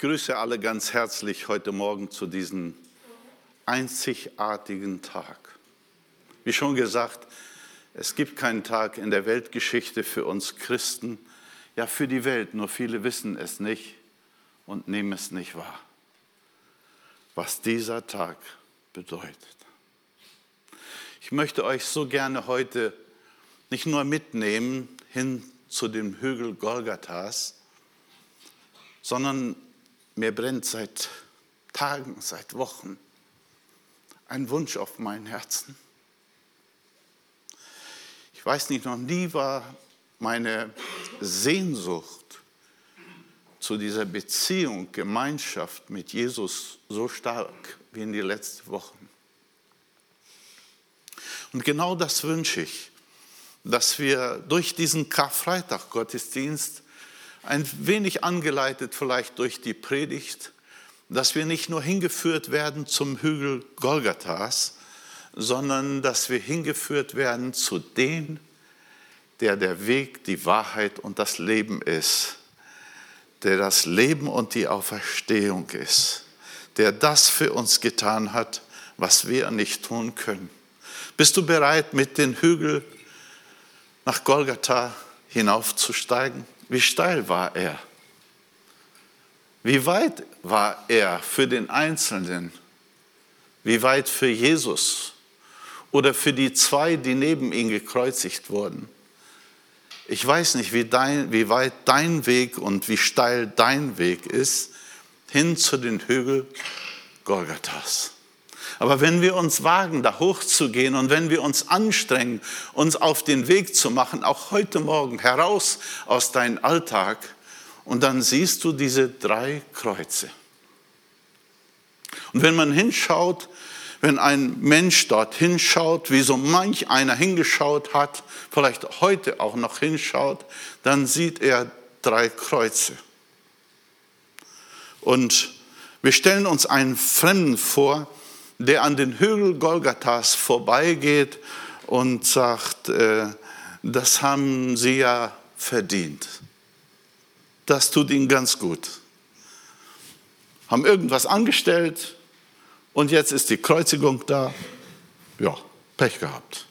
grüße alle ganz herzlich heute Morgen zu diesem einzigartigen Tag. Wie schon gesagt, es gibt keinen Tag in der Weltgeschichte für uns Christen, ja für die Welt, nur viele wissen es nicht und nehmen es nicht wahr, was dieser Tag bedeutet. Ich möchte euch so gerne heute nicht nur mitnehmen hin zu dem Hügel Golgathas, sondern mir brennt seit Tagen, seit Wochen ein Wunsch auf mein Herzen. Ich weiß nicht, noch nie war meine Sehnsucht zu dieser Beziehung, Gemeinschaft mit Jesus so stark wie in die letzten Wochen. Und genau das wünsche ich, dass wir durch diesen Karfreitag-Gottesdienst ein wenig angeleitet vielleicht durch die Predigt, dass wir nicht nur hingeführt werden zum Hügel Golgathas, sondern dass wir hingeführt werden zu dem, der der Weg, die Wahrheit und das Leben ist, der das Leben und die Auferstehung ist, der das für uns getan hat, was wir nicht tun können. Bist du bereit, mit den Hügel nach Golgatha hinaufzusteigen? Wie steil war er? Wie weit war er für den Einzelnen? Wie weit für Jesus oder für die zwei, die neben ihm gekreuzigt wurden? Ich weiß nicht, wie, dein, wie weit dein Weg und wie steil dein Weg ist hin zu den Hügeln Golgathas. Aber wenn wir uns wagen, da hochzugehen und wenn wir uns anstrengen, uns auf den Weg zu machen, auch heute Morgen heraus aus deinem Alltag, und dann siehst du diese drei Kreuze. Und wenn man hinschaut, wenn ein Mensch dort hinschaut, wie so manch einer hingeschaut hat, vielleicht heute auch noch hinschaut, dann sieht er drei Kreuze. Und wir stellen uns einen Fremden vor, der an den Hügel Golgathas vorbeigeht und sagt, äh, das haben sie ja verdient. Das tut ihnen ganz gut. Haben irgendwas angestellt und jetzt ist die Kreuzigung da. Ja, Pech gehabt.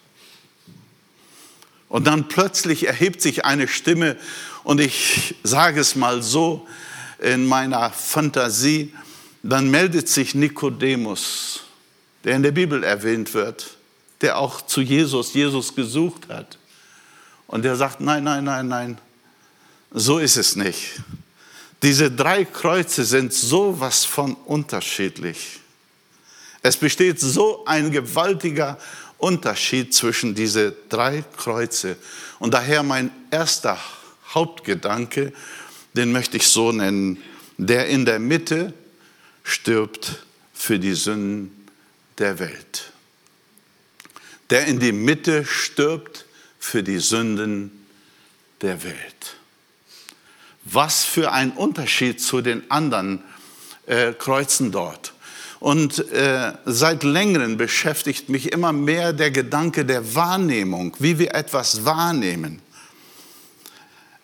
Und dann plötzlich erhebt sich eine Stimme und ich sage es mal so in meiner Fantasie, dann meldet sich Nikodemus der in der Bibel erwähnt wird, der auch zu Jesus, Jesus gesucht hat. Und der sagt, nein, nein, nein, nein, so ist es nicht. Diese drei Kreuze sind so was von unterschiedlich. Es besteht so ein gewaltiger Unterschied zwischen diese drei Kreuze. Und daher mein erster Hauptgedanke, den möchte ich so nennen, der in der Mitte stirbt für die Sünden der Welt, der in die Mitte stirbt für die Sünden der Welt. Was für ein Unterschied zu den anderen äh, Kreuzen dort. Und äh, seit längerem beschäftigt mich immer mehr der Gedanke der Wahrnehmung, wie wir etwas wahrnehmen.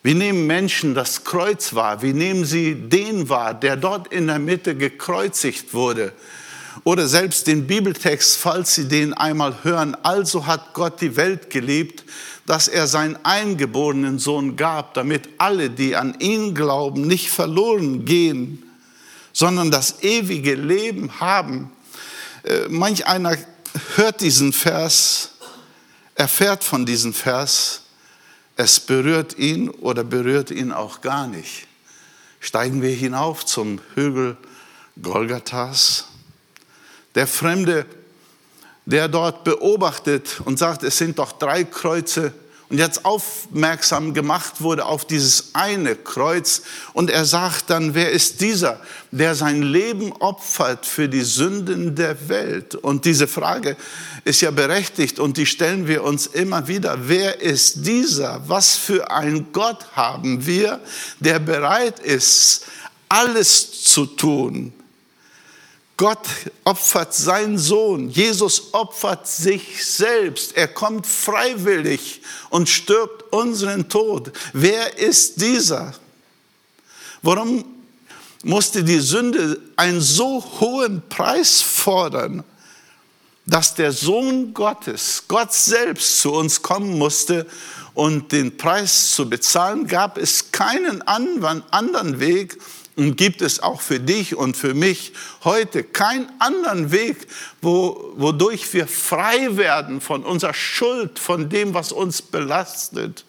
Wie nehmen Menschen das Kreuz wahr? Wie nehmen sie den wahr, der dort in der Mitte gekreuzigt wurde? Oder selbst den Bibeltext, falls Sie den einmal hören. Also hat Gott die Welt geliebt, dass er seinen eingeborenen Sohn gab, damit alle, die an ihn glauben, nicht verloren gehen, sondern das ewige Leben haben. Äh, manch einer hört diesen Vers, erfährt von diesem Vers, es berührt ihn oder berührt ihn auch gar nicht. Steigen wir hinauf zum Hügel Golgathas. Der Fremde, der dort beobachtet und sagt, es sind doch drei Kreuze und jetzt aufmerksam gemacht wurde auf dieses eine Kreuz und er sagt dann, wer ist dieser, der sein Leben opfert für die Sünden der Welt? Und diese Frage ist ja berechtigt und die stellen wir uns immer wieder. Wer ist dieser? Was für ein Gott haben wir, der bereit ist, alles zu tun, Gott opfert seinen Sohn. Jesus opfert sich selbst. Er kommt freiwillig und stirbt unseren Tod. Wer ist dieser? Warum musste die Sünde einen so hohen Preis fordern, dass der Sohn Gottes, Gott selbst zu uns kommen musste und den Preis zu bezahlen, gab es keinen anderen Weg und gibt es auch für dich und für mich heute keinen anderen Weg, wo, wodurch wir frei werden von unserer Schuld, von dem, was uns belastet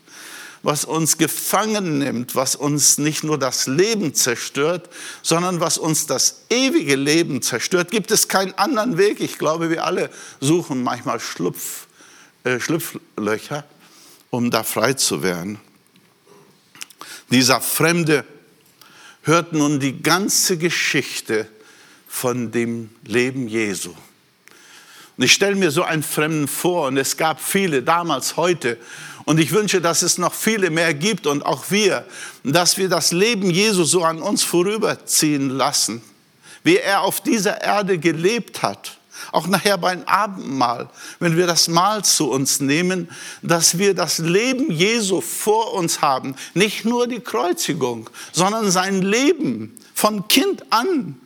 was uns gefangen nimmt, was uns nicht nur das Leben zerstört, sondern was uns das ewige Leben zerstört, gibt es keinen anderen Weg. Ich glaube, wir alle suchen manchmal Schlupf, äh, Schlupflöcher, um da frei zu werden. Dieser Fremde hört nun die ganze Geschichte von dem Leben Jesu. Und ich stelle mir so einen Fremden vor, und es gab viele damals, heute, und ich wünsche, dass es noch viele mehr gibt und auch wir, dass wir das Leben Jesu so an uns vorüberziehen lassen, wie er auf dieser Erde gelebt hat. Auch nachher beim Abendmahl, wenn wir das Mahl zu uns nehmen, dass wir das Leben Jesu vor uns haben. Nicht nur die Kreuzigung, sondern sein Leben von Kind an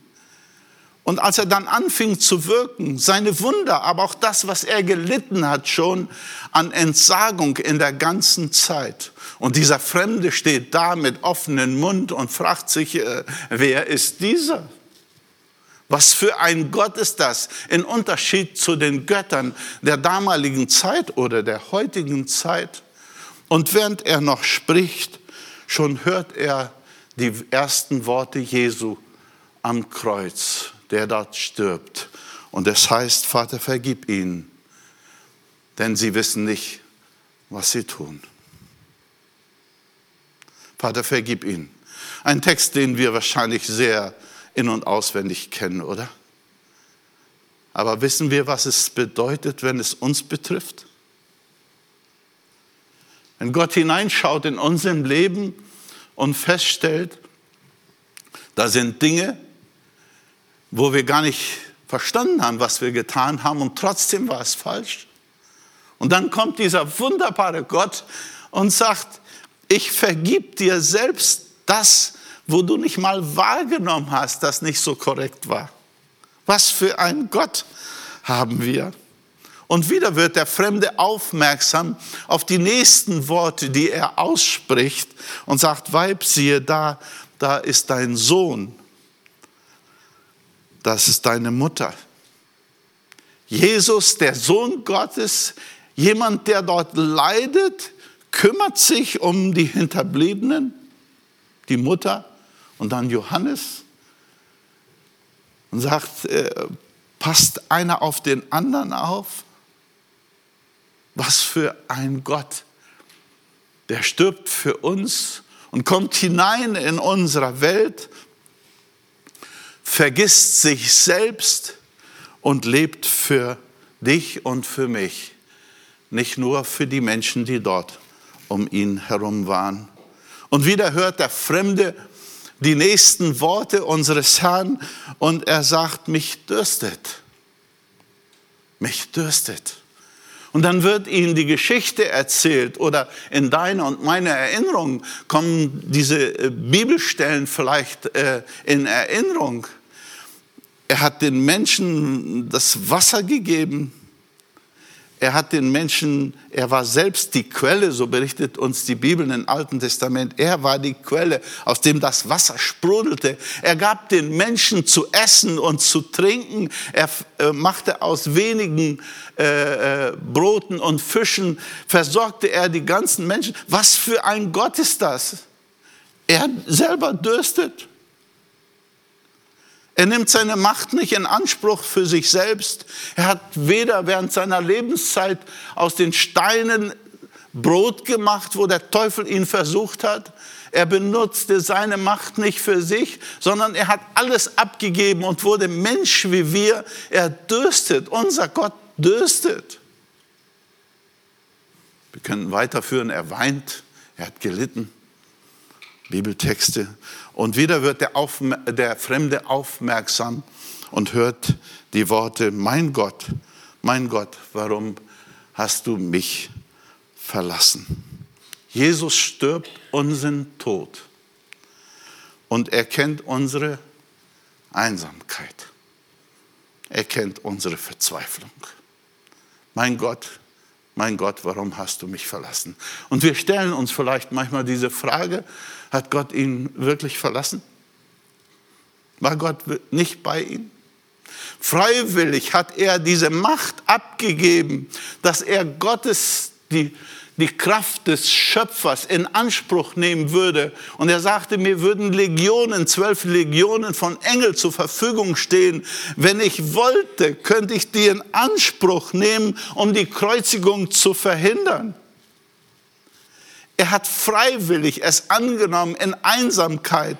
und als er dann anfing zu wirken, seine Wunder, aber auch das, was er gelitten hat schon an Entsagung in der ganzen Zeit. Und dieser Fremde steht da mit offenem Mund und fragt sich, äh, wer ist dieser? Was für ein Gott ist das? In Unterschied zu den Göttern der damaligen Zeit oder der heutigen Zeit. Und während er noch spricht, schon hört er die ersten Worte Jesu am Kreuz der dort stirbt. Und es heißt, Vater, vergib ihnen, denn sie wissen nicht, was sie tun. Vater, vergib ihnen. Ein Text, den wir wahrscheinlich sehr in und auswendig kennen, oder? Aber wissen wir, was es bedeutet, wenn es uns betrifft? Wenn Gott hineinschaut in unserem Leben und feststellt, da sind Dinge, wo wir gar nicht verstanden haben, was wir getan haben und trotzdem war es falsch. Und dann kommt dieser wunderbare Gott und sagt, ich vergib dir selbst das, wo du nicht mal wahrgenommen hast, das nicht so korrekt war. Was für ein Gott haben wir. Und wieder wird der Fremde aufmerksam auf die nächsten Worte, die er ausspricht und sagt, Weib, siehe da, da ist dein Sohn das ist deine Mutter. Jesus, der Sohn Gottes, jemand, der dort leidet, kümmert sich um die Hinterbliebenen, die Mutter und dann Johannes und sagt, äh, passt einer auf den anderen auf? Was für ein Gott, der stirbt für uns und kommt hinein in unsere Welt vergisst sich selbst und lebt für dich und für mich, nicht nur für die Menschen, die dort um ihn herum waren. Und wieder hört der Fremde die nächsten Worte unseres Herrn und er sagt, mich dürstet, mich dürstet. Und dann wird ihnen die Geschichte erzählt oder in deiner und meiner Erinnerung kommen diese äh, Bibelstellen vielleicht äh, in Erinnerung. Er hat den Menschen das Wasser gegeben. Er hat den Menschen, er war selbst die Quelle, so berichtet uns die Bibel im Alten Testament. Er war die Quelle, aus dem das Wasser sprudelte. Er gab den Menschen zu essen und zu trinken. Er äh, machte aus wenigen äh, äh, Broten und Fischen, versorgte er die ganzen Menschen. Was für ein Gott ist das? Er selber dürstet. Er nimmt seine Macht nicht in Anspruch für sich selbst. Er hat weder während seiner Lebenszeit aus den Steinen Brot gemacht, wo der Teufel ihn versucht hat. Er benutzte seine Macht nicht für sich, sondern er hat alles abgegeben und wurde Mensch wie wir. Er dürstet, unser Gott dürstet. Wir können weiterführen, er weint, er hat gelitten. Bibeltexte. Und wieder wird der, Auf, der Fremde aufmerksam und hört die Worte, mein Gott, mein Gott, warum hast du mich verlassen? Jesus stirbt unseren Tod. Und er kennt unsere Einsamkeit. Er kennt unsere Verzweiflung. Mein Gott, mein Gott, warum hast du mich verlassen? Und wir stellen uns vielleicht manchmal diese Frage, hat Gott ihn wirklich verlassen? War Gott nicht bei ihm? Freiwillig hat er diese Macht abgegeben, dass er Gottes, die, die Kraft des Schöpfers in Anspruch nehmen würde. Und er sagte, mir würden Legionen, zwölf Legionen von Engeln zur Verfügung stehen. Wenn ich wollte, könnte ich die in Anspruch nehmen, um die Kreuzigung zu verhindern. Er hat freiwillig es angenommen, in Einsamkeit,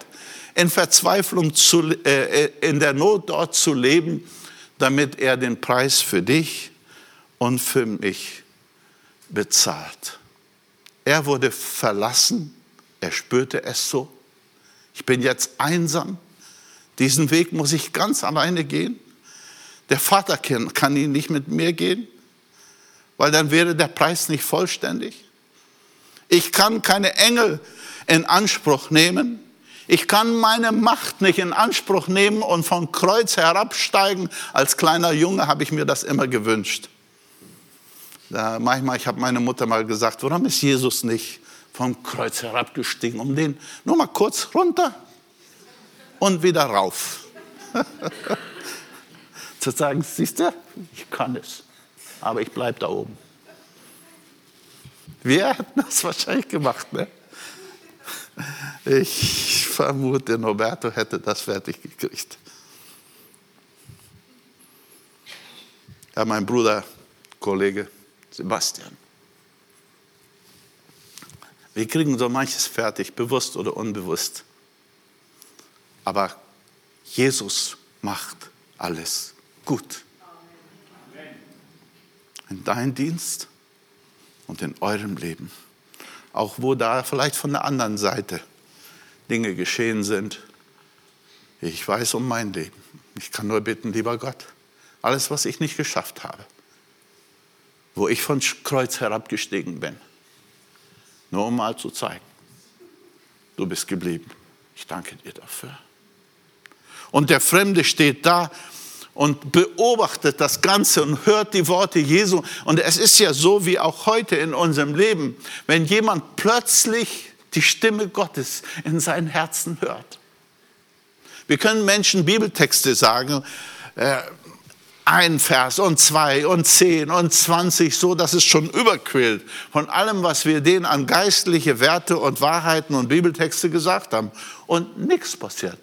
in Verzweiflung, zu, äh, in der Not dort zu leben, damit er den Preis für dich und für mich bezahlt. Er wurde verlassen, er spürte es so. Ich bin jetzt einsam, diesen Weg muss ich ganz alleine gehen. Der Vater kann ihn nicht mit mir gehen, weil dann wäre der Preis nicht vollständig. Ich kann keine Engel in Anspruch nehmen. Ich kann meine Macht nicht in Anspruch nehmen und vom Kreuz herabsteigen. Als kleiner Junge habe ich mir das immer gewünscht. Da manchmal, ich habe meine Mutter mal gesagt, warum ist Jesus nicht vom Kreuz herabgestiegen, um den nur mal kurz runter und wieder rauf. Zu sagen, siehst du, ich kann es, aber ich bleibe da oben. Wir hätten das wahrscheinlich gemacht, ne? Ich vermute, Roberto hätte das fertig gekriegt. Ja, mein Bruder, Kollege, Sebastian. Wir kriegen so manches fertig, bewusst oder unbewusst. Aber Jesus macht alles gut. In deinem Dienst und in eurem Leben. Auch wo da vielleicht von der anderen Seite Dinge geschehen sind. Ich weiß um mein Leben. Ich kann nur bitten, lieber Gott, alles, was ich nicht geschafft habe, wo ich von Kreuz herabgestiegen bin. Nur um mal zu zeigen, du bist geblieben. Ich danke dir dafür. Und der Fremde steht da und beobachtet das Ganze und hört die Worte Jesu. Und es ist ja so wie auch heute in unserem Leben, wenn jemand plötzlich die Stimme Gottes in sein Herzen hört. Wir können Menschen Bibeltexte sagen, äh, ein Vers und zwei und zehn und zwanzig, so dass es schon überquillt von allem, was wir denen an geistliche Werte und Wahrheiten und Bibeltexte gesagt haben. Und nichts passiert.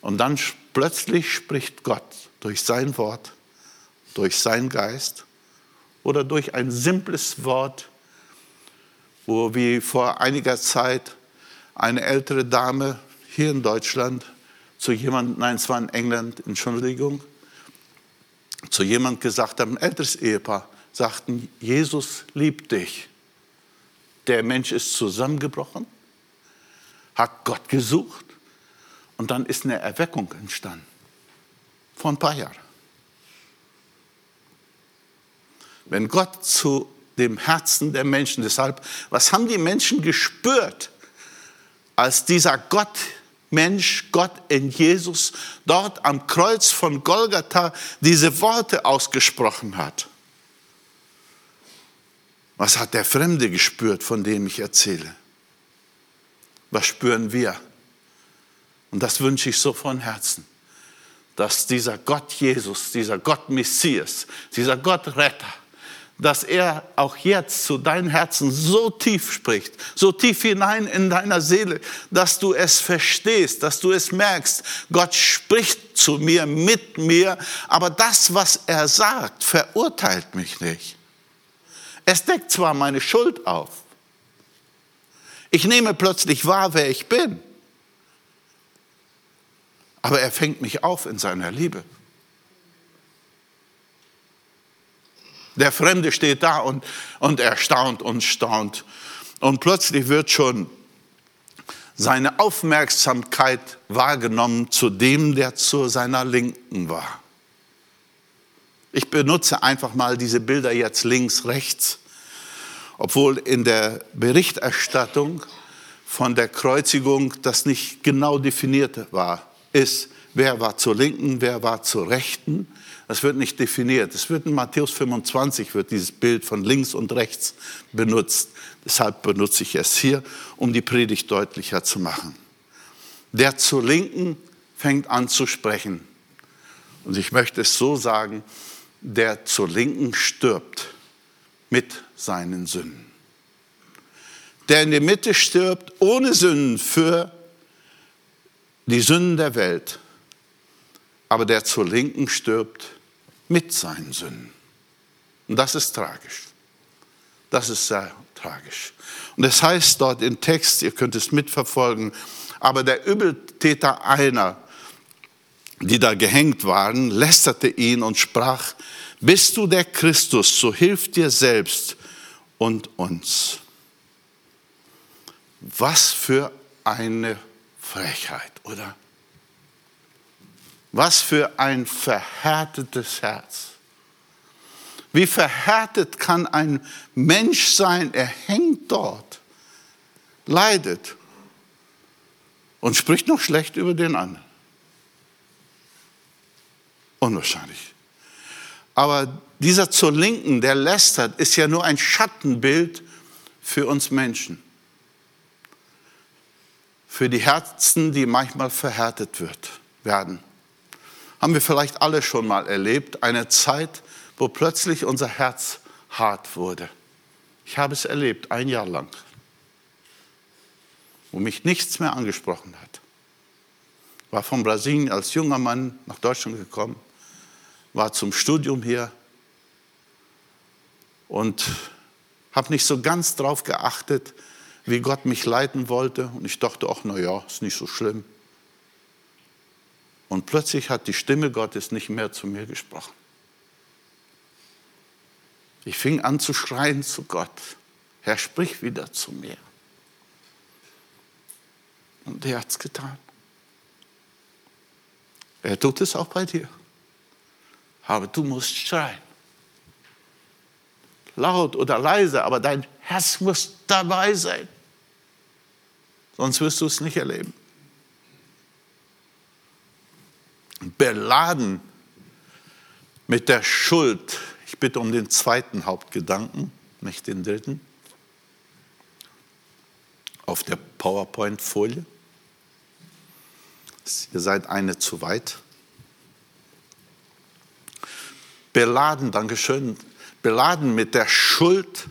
Und dann plötzlich spricht Gott durch sein Wort, durch seinen Geist oder durch ein simples Wort, wo wie vor einiger Zeit eine ältere Dame hier in Deutschland zu jemandem, nein, es war in England, Entschuldigung, zu jemandem gesagt haben, ein älteres Ehepaar, sagten, Jesus liebt dich. Der Mensch ist zusammengebrochen, hat Gott gesucht und dann ist eine Erweckung entstanden. Vor ein paar Jahren. Wenn Gott zu dem Herzen der Menschen, deshalb, was haben die Menschen gespürt, als dieser Gott Mensch, Gott in Jesus, dort am Kreuz von Golgatha diese Worte ausgesprochen hat. Was hat der Fremde gespürt, von dem ich erzähle? Was spüren wir? Und das wünsche ich so von Herzen, dass dieser Gott Jesus, dieser Gott Messias, dieser Gott Retter, dass er auch jetzt zu deinem Herzen so tief spricht, so tief hinein in deiner Seele, dass du es verstehst, dass du es merkst. Gott spricht zu mir, mit mir, aber das, was er sagt, verurteilt mich nicht. Es deckt zwar meine Schuld auf. Ich nehme plötzlich wahr, wer ich bin. Aber er fängt mich auf in seiner Liebe. Der Fremde steht da und, und erstaunt und staunt. Und plötzlich wird schon seine Aufmerksamkeit wahrgenommen zu dem, der zu seiner Linken war. Ich benutze einfach mal diese Bilder jetzt links, rechts, obwohl in der Berichterstattung von der Kreuzigung, das nicht genau definiert war, ist, wer war zur Linken, wer war zur Rechten. Das wird nicht definiert. Es wird in Matthäus 25 wird dieses Bild von links und rechts benutzt. Deshalb benutze ich es hier, um die Predigt deutlicher zu machen. Der zur Linken fängt an zu sprechen. Und ich möchte es so sagen, der zur Linken stirbt mit seinen Sünden. Der in der Mitte stirbt ohne Sünden für die Sünden der Welt, aber der zur Linken stirbt mit seinen Sünden. Und das ist tragisch. Das ist sehr tragisch. Und es heißt dort im Text, ihr könnt es mitverfolgen, aber der Übeltäter einer, die da gehängt waren, lästerte ihn und sprach, bist du der Christus, so hilf dir selbst und uns. Was für eine Frechheit, oder? Was für ein verhärtetes Herz. Wie verhärtet kann ein Mensch sein? Er hängt dort, leidet und spricht noch schlecht über den anderen. Unwahrscheinlich. Aber dieser zur Linken, der lästert, ist ja nur ein Schattenbild für uns Menschen. Für die Herzen, die manchmal verhärtet wird, werden. Haben wir vielleicht alle schon mal erlebt, eine Zeit, wo plötzlich unser Herz hart wurde. Ich habe es erlebt, ein Jahr lang, wo mich nichts mehr angesprochen hat. War von Brasilien als junger Mann nach Deutschland gekommen, war zum Studium hier und habe nicht so ganz darauf geachtet, wie Gott mich leiten wollte. Und ich dachte, ach, na ja, ist nicht so schlimm. Und plötzlich hat die Stimme Gottes nicht mehr zu mir gesprochen. Ich fing an zu schreien zu Gott. Herr, sprich wieder zu mir. Und er hat es getan. Er tut es auch bei dir aber du musst schreien. Laut oder leise, aber dein Herz muss dabei sein. Sonst wirst du es nicht erleben. Beladen mit der Schuld. Ich bitte um den zweiten Hauptgedanken, nicht den dritten. Auf der PowerPoint-Folie. Ihr seid eine zu weit. beladen, Dankeschön, beladen mit der Schuld.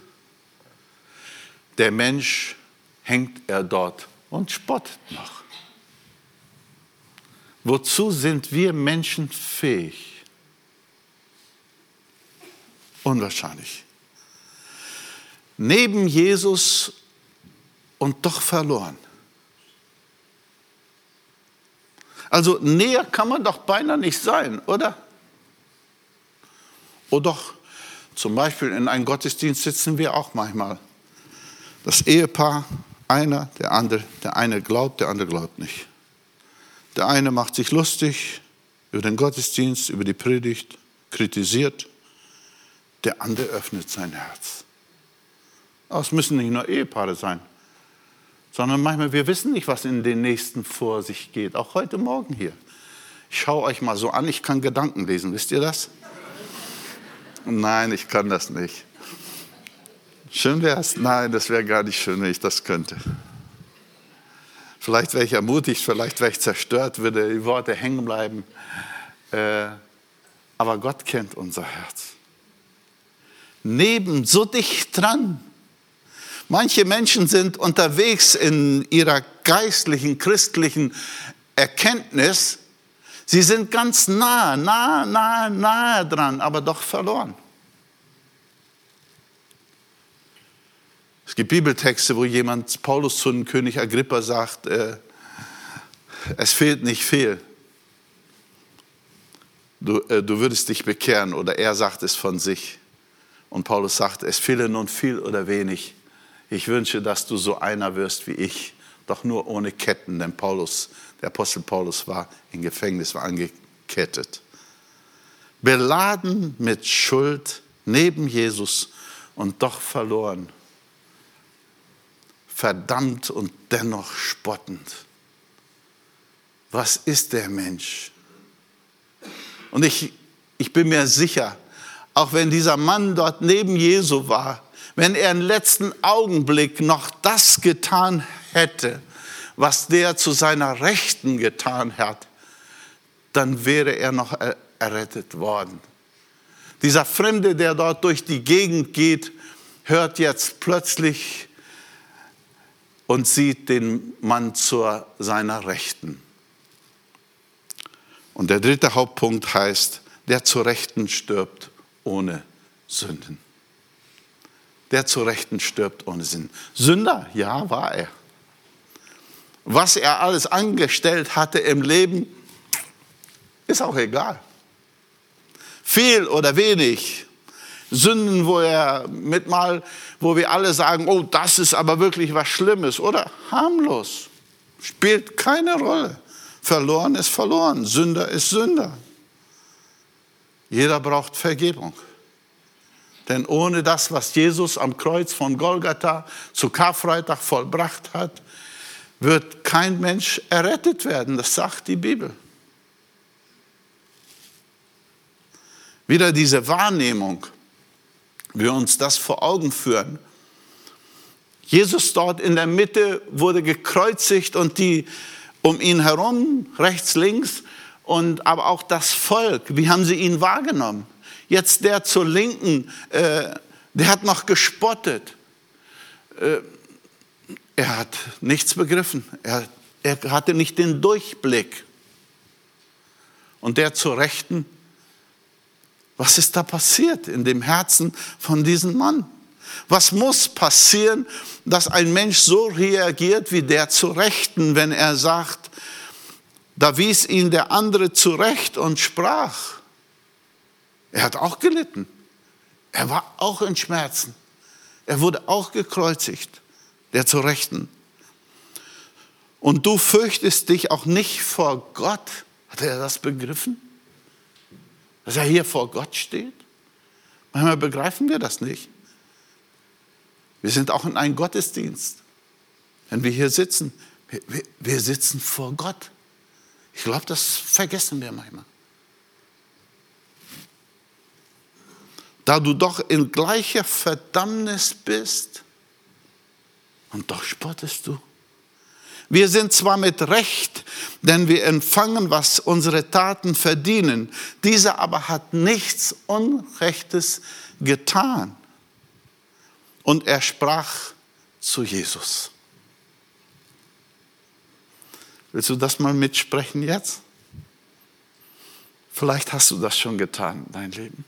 Der Mensch hängt er dort und spottet noch. Wozu sind wir Menschen fähig? Unwahrscheinlich. Neben Jesus und doch verloren. Also näher kann man doch beinahe nicht sein, oder? Oh doch, zum Beispiel in einem Gottesdienst sitzen wir auch manchmal. Das Ehepaar, einer, der andere, der eine glaubt, der andere glaubt nicht. Der eine macht sich lustig über den Gottesdienst, über die Predigt, kritisiert. Der andere öffnet sein Herz. Aber es müssen nicht nur Ehepaare sein, sondern manchmal, wir wissen nicht, was in den nächsten vor sich geht. Auch heute Morgen hier. Ich schaue euch mal so an, ich kann Gedanken lesen, wisst ihr das? Nein, ich kann das nicht. Schön wäre es? Nein, das wäre gar nicht schön, wenn ich das könnte. Vielleicht wäre ich ermutigt, vielleicht wäre ich zerstört, würde die Worte hängen bleiben. Äh, aber Gott kennt unser Herz. Neben, so dicht dran. Manche Menschen sind unterwegs in ihrer geistlichen, christlichen Erkenntnis Sie sind ganz nah, nah, nah, nah dran, aber doch verloren. Es gibt Bibeltexte, wo jemand, Paulus zu dem König Agrippa sagt, äh, es fehlt nicht viel. Du, äh, du würdest dich bekehren oder er sagt es von sich. Und Paulus sagt, es fehle nun viel oder wenig. Ich wünsche, dass du so einer wirst wie ich, doch nur ohne Ketten, denn Paulus der Apostel Paulus war im Gefängnis, war angekettet. Beladen mit Schuld neben Jesus und doch verloren. Verdammt und dennoch spottend. Was ist der Mensch? Und ich, ich bin mir sicher, auch wenn dieser Mann dort neben Jesu war, wenn er im letzten Augenblick noch das getan hätte, was der zu seiner Rechten getan hat, dann wäre er noch errettet worden. Dieser Fremde, der dort durch die Gegend geht, hört jetzt plötzlich und sieht den Mann zu seiner Rechten. Und der dritte Hauptpunkt heißt, der zu Rechten stirbt ohne Sünden. Der zu Rechten stirbt ohne Sinn. Sünder, ja, war er. Was er alles angestellt hatte im Leben, ist auch egal. Viel oder wenig. Sünden, wo er mit mal, wo wir alle sagen, oh, das ist aber wirklich was Schlimmes, oder? Harmlos. Spielt keine Rolle. Verloren ist verloren. Sünder ist Sünder. Jeder braucht Vergebung. Denn ohne das, was Jesus am Kreuz von Golgatha zu Karfreitag vollbracht hat, wird kein Mensch errettet werden. Das sagt die Bibel. Wieder diese Wahrnehmung, wir uns das vor Augen führen. Jesus dort in der Mitte wurde gekreuzigt und die um ihn herum, rechts, links, und aber auch das Volk, wie haben sie ihn wahrgenommen? Jetzt der zur Linken, äh, der hat noch gespottet. Äh, er hat nichts begriffen. Er, er hatte nicht den Durchblick. Und der zur Rechten, was ist da passiert in dem Herzen von diesem Mann? Was muss passieren, dass ein Mensch so reagiert wie der zu Rechten, wenn er sagt, da wies ihn der andere zurecht und sprach. Er hat auch gelitten. Er war auch in Schmerzen. Er wurde auch gekreuzigt, der zu Rechten. Und du fürchtest dich auch nicht vor Gott. Hat er das begriffen? Dass er hier vor Gott steht? Manchmal begreifen wir das nicht. Wir sind auch in einem Gottesdienst. Wenn wir hier sitzen, wir, wir, sitzen vor Gott. Ich glaube, das vergessen wir manchmal. Da du doch in gleicher Verdammnis bist und doch spottest du. Wir sind zwar mit Recht, denn wir empfangen, was unsere Taten verdienen. Dieser aber hat nichts Unrechtes getan. Und er sprach zu Jesus. Willst du das mal mitsprechen jetzt? Vielleicht hast du das schon getan, dein Leben.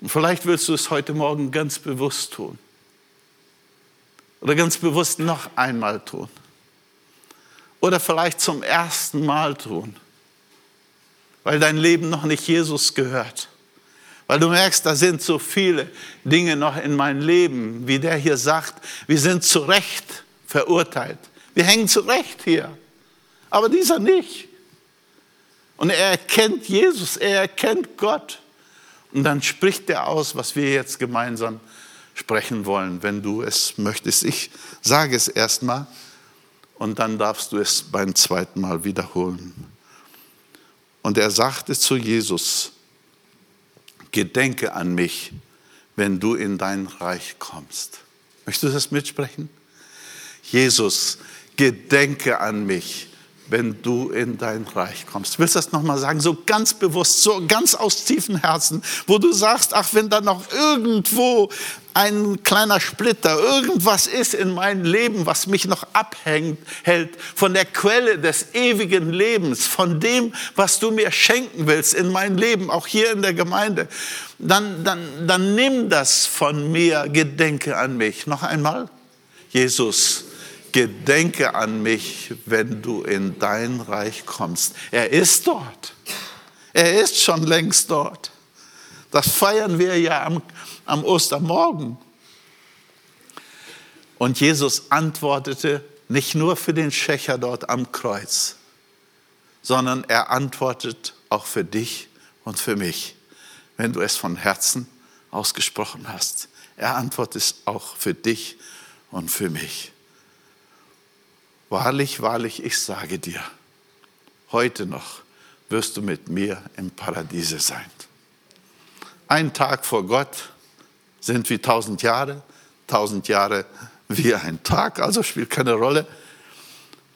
Und vielleicht willst du es heute Morgen ganz bewusst tun. Oder ganz bewusst noch einmal tun. Oder vielleicht zum ersten Mal tun. Weil dein Leben noch nicht Jesus gehört. Weil du merkst, da sind so viele Dinge noch in meinem Leben, wie der hier sagt, wir sind zu Recht verurteilt. Wir hängen zurecht hier. Aber dieser nicht. Und er erkennt Jesus, er erkennt Gott. Und dann spricht er aus, was wir jetzt gemeinsam sprechen wollen, wenn du es möchtest. Ich sage es erstmal und dann darfst du es beim zweiten Mal wiederholen. Und er sagte zu Jesus, gedenke an mich, wenn du in dein Reich kommst. Möchtest du das mitsprechen? Jesus, gedenke an mich, wenn du in dein Reich kommst. Willst du das nochmal sagen? So ganz bewusst, so ganz aus tiefem Herzen, wo du sagst, ach, wenn da noch irgendwo ein kleiner Splitter, irgendwas ist in meinem Leben, was mich noch abhängt, hält von der Quelle des ewigen Lebens, von dem, was du mir schenken willst in mein Leben, auch hier in der Gemeinde, dann, dann, dann nimm das von mir, gedenke an mich. Noch einmal, Jesus, gedenke an mich, wenn du in dein Reich kommst. Er ist dort. Er ist schon längst dort. Das feiern wir ja am, am Ostermorgen. Und Jesus antwortete nicht nur für den Schächer dort am Kreuz, sondern er antwortet auch für dich und für mich, wenn du es von Herzen ausgesprochen hast. Er antwortet auch für dich und für mich. Wahrlich, wahrlich, ich sage dir, heute noch wirst du mit mir im Paradiese sein. Ein Tag vor Gott sind wie tausend Jahre, tausend Jahre wie ein Tag, also spielt keine Rolle.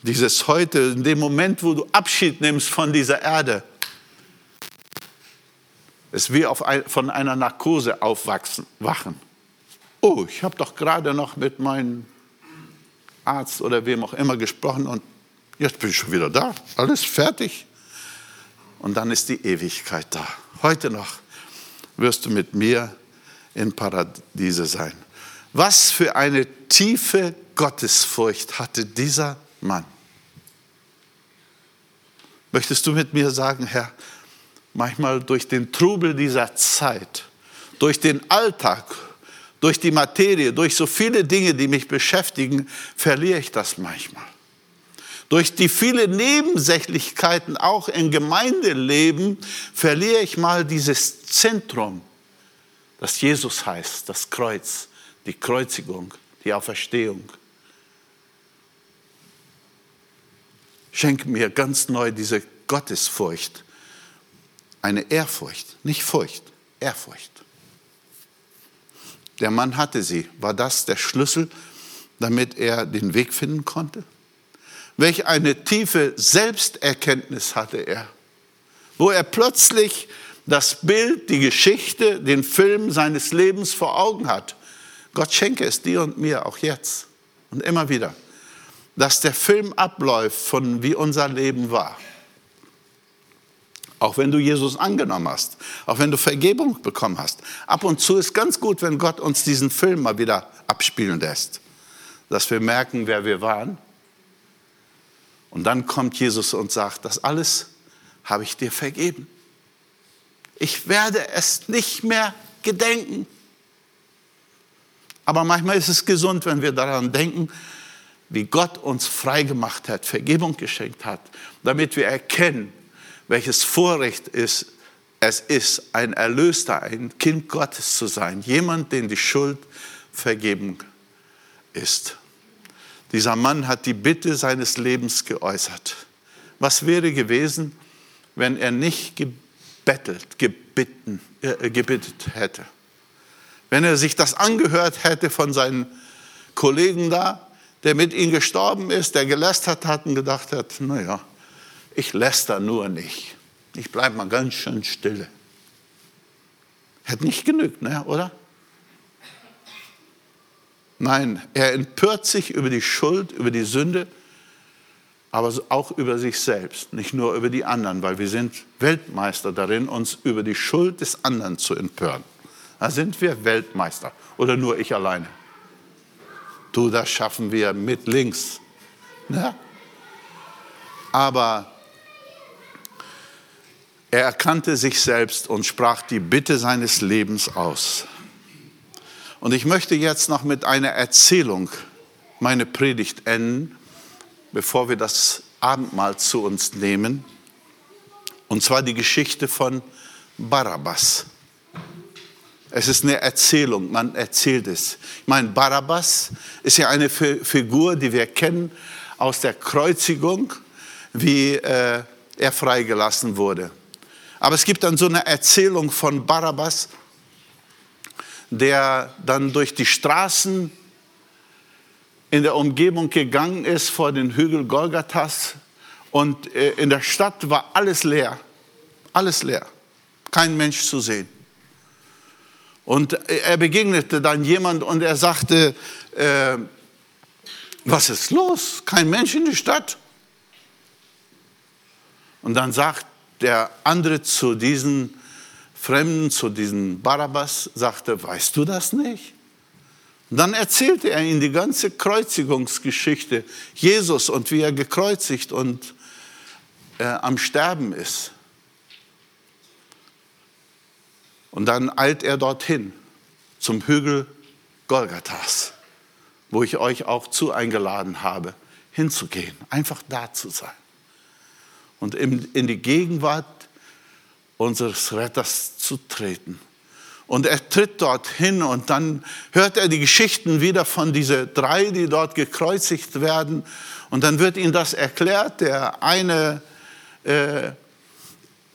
Dieses heute, in dem Moment, wo du Abschied nimmst von dieser Erde, ist wie ein, von einer Narkose aufwachsen, wachen. Oh, ich habe doch gerade noch mit meinem Arzt oder wem auch immer gesprochen und jetzt bin ich schon wieder da. Alles fertig. Und dann ist die Ewigkeit da. Heute noch wirst du mit mir in Paradiese sein. Was für eine tiefe Gottesfurcht hatte dieser Mann. Möchtest du mit mir sagen, Herr, manchmal durch den Trubel dieser Zeit, durch den Alltag, durch die Materie, durch so viele Dinge, die mich beschäftigen, verliere ich das manchmal. Durch die vielen Nebensächlichkeiten auch im Gemeindeleben verliere ich mal dieses Zentrum, das Jesus heißt, das Kreuz, die Kreuzigung, die Auferstehung. Schenk mir ganz neu diese Gottesfurcht, eine Ehrfurcht, nicht Furcht, Ehrfurcht. Der Mann hatte sie. War das der Schlüssel, damit er den Weg finden konnte? Welch eine tiefe Selbsterkenntnis hatte er, wo er plötzlich das Bild, die Geschichte, den Film seines Lebens vor Augen hat. Gott schenke es dir und mir auch jetzt und immer wieder, dass der Film abläuft von wie unser Leben war. Auch wenn du Jesus angenommen hast, auch wenn du Vergebung bekommen hast. Ab und zu ist ganz gut, wenn Gott uns diesen Film mal wieder abspielen lässt, dass wir merken, wer wir waren. Und dann kommt Jesus und sagt, das alles habe ich dir vergeben. Ich werde es nicht mehr gedenken. Aber manchmal ist es gesund, wenn wir daran denken, wie Gott uns frei gemacht hat, Vergebung geschenkt hat, damit wir erkennen, welches Vorrecht ist, es ist, ein Erlöster, ein Kind Gottes zu sein, jemand, den die Schuld vergeben ist. Dieser Mann hat die Bitte seines Lebens geäußert. Was wäre gewesen, wenn er nicht gebettelt, gebitten, äh, gebittet hätte? Wenn er sich das angehört hätte von seinen Kollegen da, der mit ihm gestorben ist, der gelästert hat und gedacht hat, naja, ich läster nur nicht. Ich bleibe mal ganz schön stille. Hätte nicht genügt, ne, oder? Nein, er empört sich über die Schuld, über die Sünde, aber auch über sich selbst, nicht nur über die anderen, weil wir sind Weltmeister darin, uns über die Schuld des anderen zu empören. Da sind wir Weltmeister oder nur ich alleine. Du, das schaffen wir mit links. Ne? Aber er erkannte sich selbst und sprach die Bitte seines Lebens aus. Und ich möchte jetzt noch mit einer Erzählung meine Predigt enden, bevor wir das Abendmahl zu uns nehmen. Und zwar die Geschichte von Barabbas. Es ist eine Erzählung, man erzählt es. Ich meine, Barabbas ist ja eine Figur, die wir kennen aus der Kreuzigung, wie äh, er freigelassen wurde. Aber es gibt dann so eine Erzählung von Barabbas, der dann durch die Straßen in der Umgebung gegangen ist vor den Hügel Golgathas und äh, in der Stadt war alles leer, alles leer, kein Mensch zu sehen. Und er begegnete dann jemand und er sagte, äh, was ist los? Kein Mensch in der Stadt. Und dann sagt der andere zu diesen Fremden, zu diesen Barabbas, sagte, weißt du das nicht? Und dann erzählte er ihnen die ganze Kreuzigungsgeschichte, Jesus und wie er gekreuzigt und äh, am Sterben ist. Und dann eilt er dorthin zum Hügel Golgathas, wo ich euch auch zu eingeladen habe, hinzugehen, einfach da zu sein und in die Gegenwart unseres Retters zu treten Und er tritt dorthin und dann hört er die Geschichten wieder von diesen drei, die dort gekreuzigt werden. Und dann wird ihm das erklärt. Der eine äh,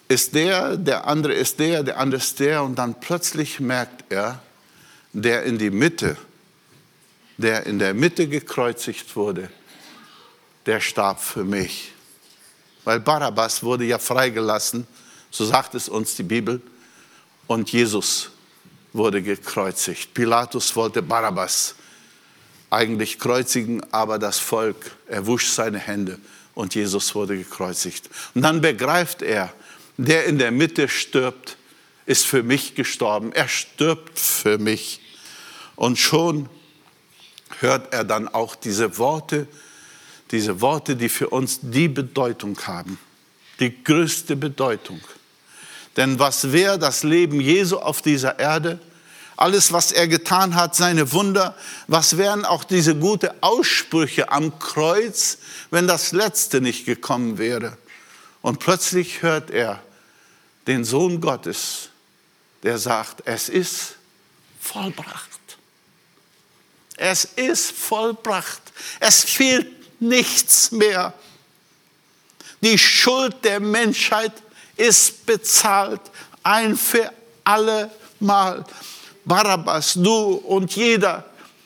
ist der, der andere ist der, der andere ist der. Und dann plötzlich merkt er, der in die Mitte, der in der Mitte gekreuzigt wurde, der starb für mich. Weil Barabbas wurde ja freigelassen, so sagt es uns die Bibel, und Jesus wurde gekreuzigt. Pilatus wollte Barabbas eigentlich kreuzigen, aber das Volk, er wusch seine Hände und Jesus wurde gekreuzigt. Und dann begreift er, der in der Mitte stirbt, ist für mich gestorben. Er stirbt für mich. Und schon hört er dann auch diese Worte, diese Worte, die für uns die Bedeutung haben, die größte Bedeutung. Denn was wäre das Leben Jesu auf dieser Erde? Alles, was er getan hat, seine Wunder, was wären auch diese guten Aussprüche am Kreuz, wenn das Letzte nicht gekommen wäre? Und plötzlich hört er den Sohn Gottes, der sagt, es ist vollbracht. Es ist vollbracht. Es fehlt nichts mehr. Die Schuld der Menschheit ist bezahlt, ein für alle Mal. Barabbas, du und jeder,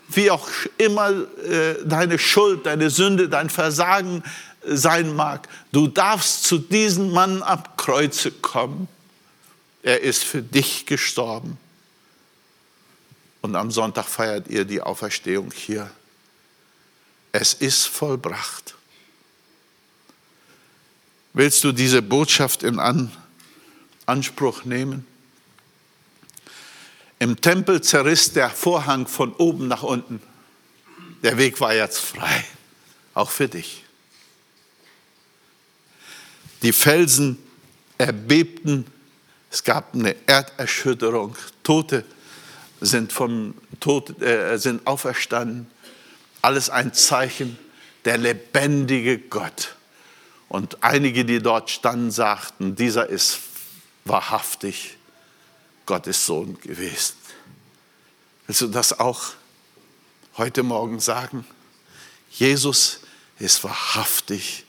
wie auch immer äh, deine Schuld, deine Sünde, dein Versagen sein mag, du darfst zu diesem Mann am Kreuze kommen. Er ist für dich gestorben. Und am Sonntag feiert ihr die Auferstehung hier. Es ist vollbracht. Willst du diese Botschaft in An Anspruch nehmen? Im Tempel zerriss der Vorhang von oben nach unten. Der Weg war jetzt frei, auch für dich. Die Felsen erbebten, es gab eine Erderschütterung, Tote sind, vom Tod, äh, sind auferstanden. Alles ein Zeichen, der lebendige Gott und einige, die dort standen, sagten, dieser ist wahrhaftig Gottes Sohn gewesen. Willst du das auch heute Morgen sagen? Jesus ist wahrhaftig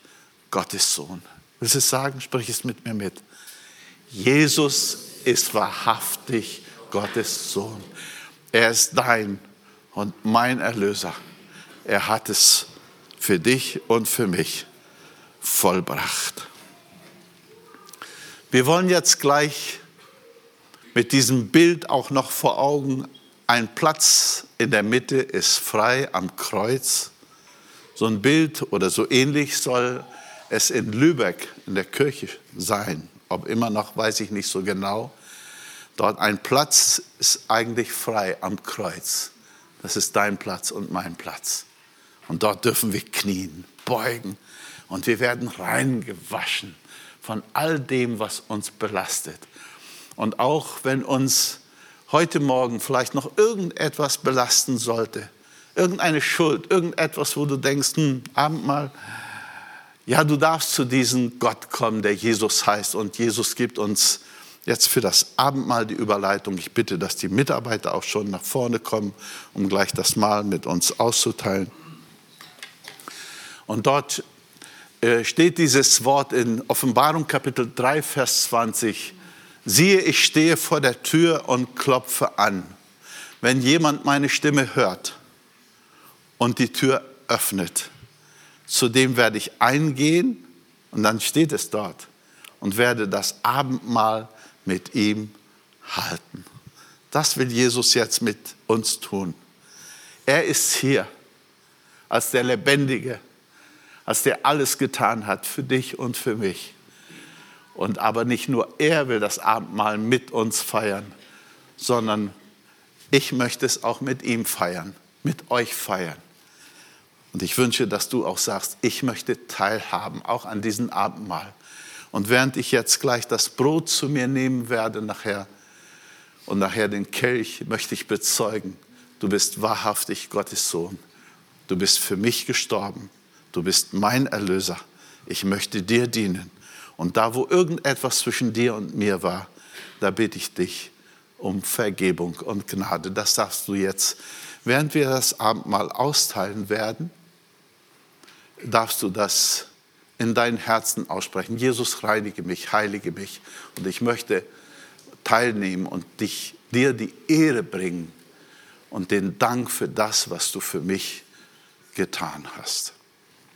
Gottes Sohn. Willst du es sagen? Sprich es mit mir mit. Jesus ist wahrhaftig Gottes Sohn. Er ist dein und mein Erlöser. Er hat es für dich und für mich vollbracht. Wir wollen jetzt gleich mit diesem Bild auch noch vor Augen, ein Platz in der Mitte ist frei am Kreuz. So ein Bild oder so ähnlich soll es in Lübeck in der Kirche sein. Ob immer noch, weiß ich nicht so genau. Dort ein Platz ist eigentlich frei am Kreuz. Das ist dein Platz und mein Platz. Und dort dürfen wir knien, beugen und wir werden reingewaschen von all dem, was uns belastet. Und auch wenn uns heute Morgen vielleicht noch irgendetwas belasten sollte, irgendeine Schuld, irgendetwas, wo du denkst, hm, Abendmahl, ja, du darfst zu diesem Gott kommen, der Jesus heißt. Und Jesus gibt uns jetzt für das Abendmahl die Überleitung. Ich bitte, dass die Mitarbeiter auch schon nach vorne kommen, um gleich das Mahl mit uns auszuteilen. Und dort äh, steht dieses Wort in Offenbarung Kapitel 3, Vers 20. Siehe, ich stehe vor der Tür und klopfe an. Wenn jemand meine Stimme hört und die Tür öffnet, zu dem werde ich eingehen, und dann steht es dort, und werde das Abendmahl mit ihm halten. Das will Jesus jetzt mit uns tun. Er ist hier als der Lebendige, als der alles getan hat für dich und für mich. Und aber nicht nur er will das Abendmahl mit uns feiern, sondern ich möchte es auch mit ihm feiern, mit euch feiern. Und ich wünsche, dass du auch sagst, ich möchte teilhaben, auch an diesem Abendmahl. Und während ich jetzt gleich das Brot zu mir nehmen werde nachher und nachher den Kelch, möchte ich bezeugen, du bist wahrhaftig Gottes Sohn. Du bist für mich gestorben du bist mein Erlöser, ich möchte dir dienen. Und da, wo irgendetwas zwischen dir und mir war, da bitte ich dich, um Vergebung und Gnade. Das darfst du jetzt, während wir das Abendmahl austeilen werden, darfst du das in dein Herzen aussprechen. Jesus, reinige mich, heilige mich. Und ich möchte teilnehmen und dich, dir die Ehre bringen und den Dank für das, was du für mich getan hast.